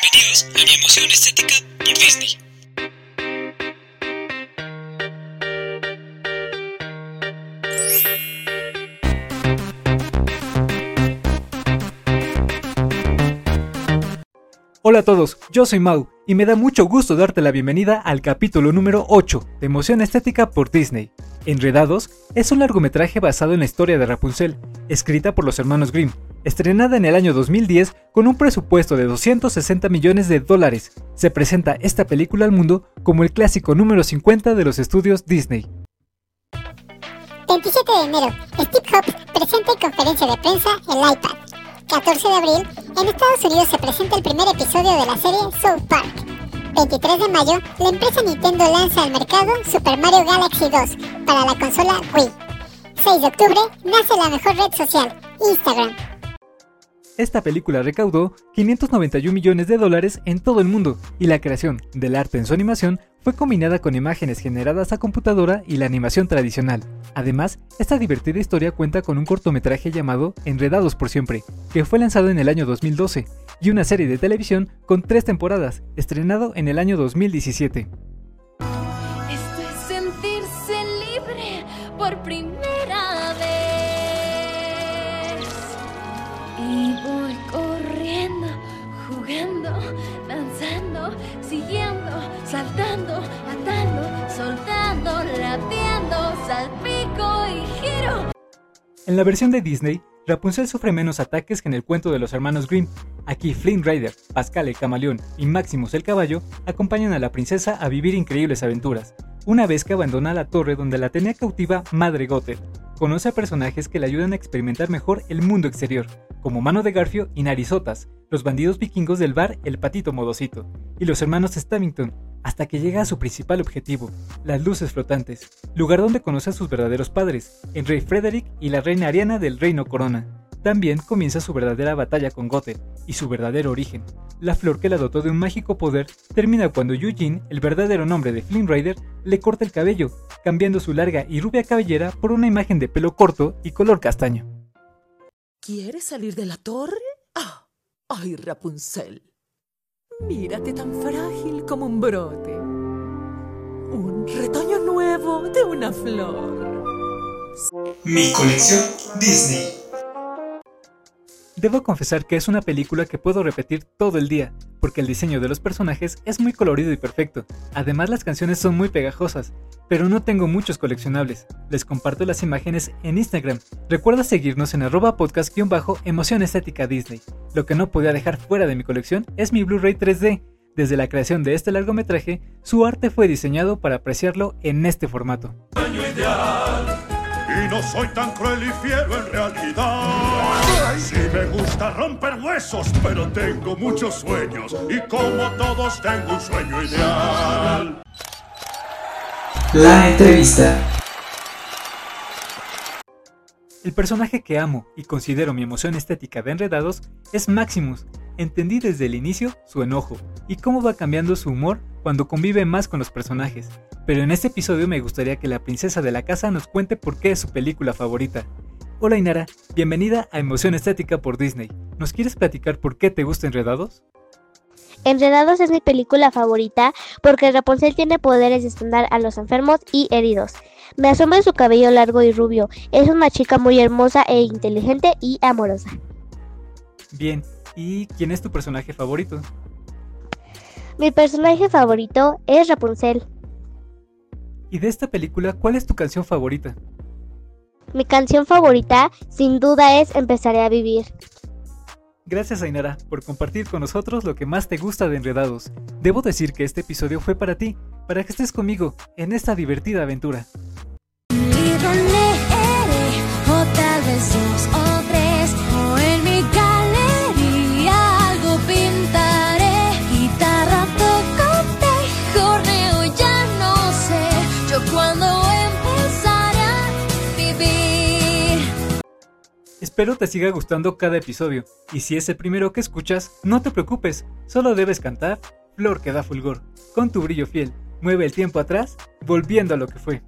Bienvenidos a mi emoción estética por Disney. Hola a todos, yo soy Mau y me da mucho gusto darte la bienvenida al capítulo número 8 de Emoción Estética por Disney. Enredados es un largometraje basado en la historia de Rapunzel, escrita por los hermanos Grimm, estrenada en el año 2010 con un presupuesto de 260 millones de dólares. Se presenta esta película al mundo como el clásico número 50 de los estudios Disney. 27 de enero, Steve Jobs presenta en conferencia de prensa el iPad. 14 de abril, en Estados Unidos se presenta el primer episodio de la serie South Park. 23 de mayo, la empresa Nintendo lanza al mercado Super Mario Galaxy 2 para la consola Wii. 6 de octubre, nace la mejor red social, Instagram. Esta película recaudó 591 millones de dólares en todo el mundo y la creación del arte en su animación fue combinada con imágenes generadas a computadora y la animación tradicional. Además, esta divertida historia cuenta con un cortometraje llamado Enredados por siempre, que fue lanzado en el año 2012, y una serie de televisión con tres temporadas, estrenado en el año 2017. Esto es sentirse libre por primera Y voy corriendo, jugando, danzando, siguiendo, saltando, atando, soltando, latiendo, salpico y giro. En la versión de Disney, Rapunzel sufre menos ataques que en el cuento de los hermanos Grimm. Aquí Flynn Rider, Pascal el camaleón y Maximus el caballo acompañan a la princesa a vivir increíbles aventuras, una vez que abandona la torre donde la tenía cautiva Madre Gothel. Conoce a personajes que le ayudan a experimentar mejor el mundo exterior, como Mano de Garfio y Narizotas, los bandidos vikingos del bar El Patito Modosito, y los hermanos Stamington, hasta que llega a su principal objetivo, las luces flotantes, lugar donde conoce a sus verdaderos padres, el rey Frederick y la reina Ariana del Reino Corona. También comienza su verdadera batalla con Gothel y su verdadero origen. La flor que la dotó de un mágico poder termina cuando Eugene, el verdadero nombre de Flynn Rider, le corta el cabello, cambiando su larga y rubia cabellera por una imagen de pelo corto y color castaño. ¿Quieres salir de la torre? ¡Ah! ¡Ay, Rapunzel! Mírate tan frágil como un brote. Un retoño nuevo de una flor. Mi colección Disney. Debo confesar que es una película que puedo repetir todo el día, porque el diseño de los personajes es muy colorido y perfecto. Además las canciones son muy pegajosas, pero no tengo muchos coleccionables. Les comparto las imágenes en Instagram. Recuerda seguirnos en arroba podcast-emoción estética Disney. Lo que no podía dejar fuera de mi colección es mi Blu-ray 3D. Desde la creación de este largometraje, su arte fue diseñado para apreciarlo en este formato. Y no soy tan cruel y fiero en realidad. Sí me gusta romper huesos, pero tengo muchos sueños. Y como todos tengo un sueño ideal. La entrevista. El personaje que amo y considero mi emoción estética de Enredados es Maximus. Entendí desde el inicio su enojo y cómo va cambiando su humor cuando convive más con los personajes. Pero en este episodio me gustaría que la princesa de la casa nos cuente por qué es su película favorita. Hola Inara, bienvenida a Emoción Estética por Disney. ¿Nos quieres platicar por qué te gusta Enredados? Enredados es mi película favorita porque Rapunzel tiene poderes de sanar a los enfermos y heridos. Me asombra su cabello largo y rubio. Es una chica muy hermosa e inteligente y amorosa. Bien, ¿y quién es tu personaje favorito? Mi personaje favorito es Rapunzel. Y de esta película, ¿cuál es tu canción favorita? Mi canción favorita, sin duda, es Empezaré a vivir. Gracias Ainara por compartir con nosotros lo que más te gusta de Enredados. Debo decir que este episodio fue para ti, para que estés conmigo en esta divertida aventura. Espero te siga gustando cada episodio, y si es el primero que escuchas, no te preocupes, solo debes cantar Flor que da fulgor, con tu brillo fiel. Mueve el tiempo atrás, volviendo a lo que fue.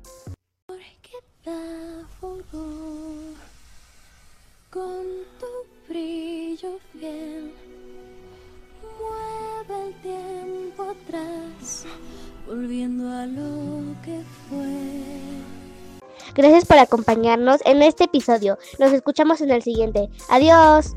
Gracias por acompañarnos en este episodio. Nos escuchamos en el siguiente. Adiós.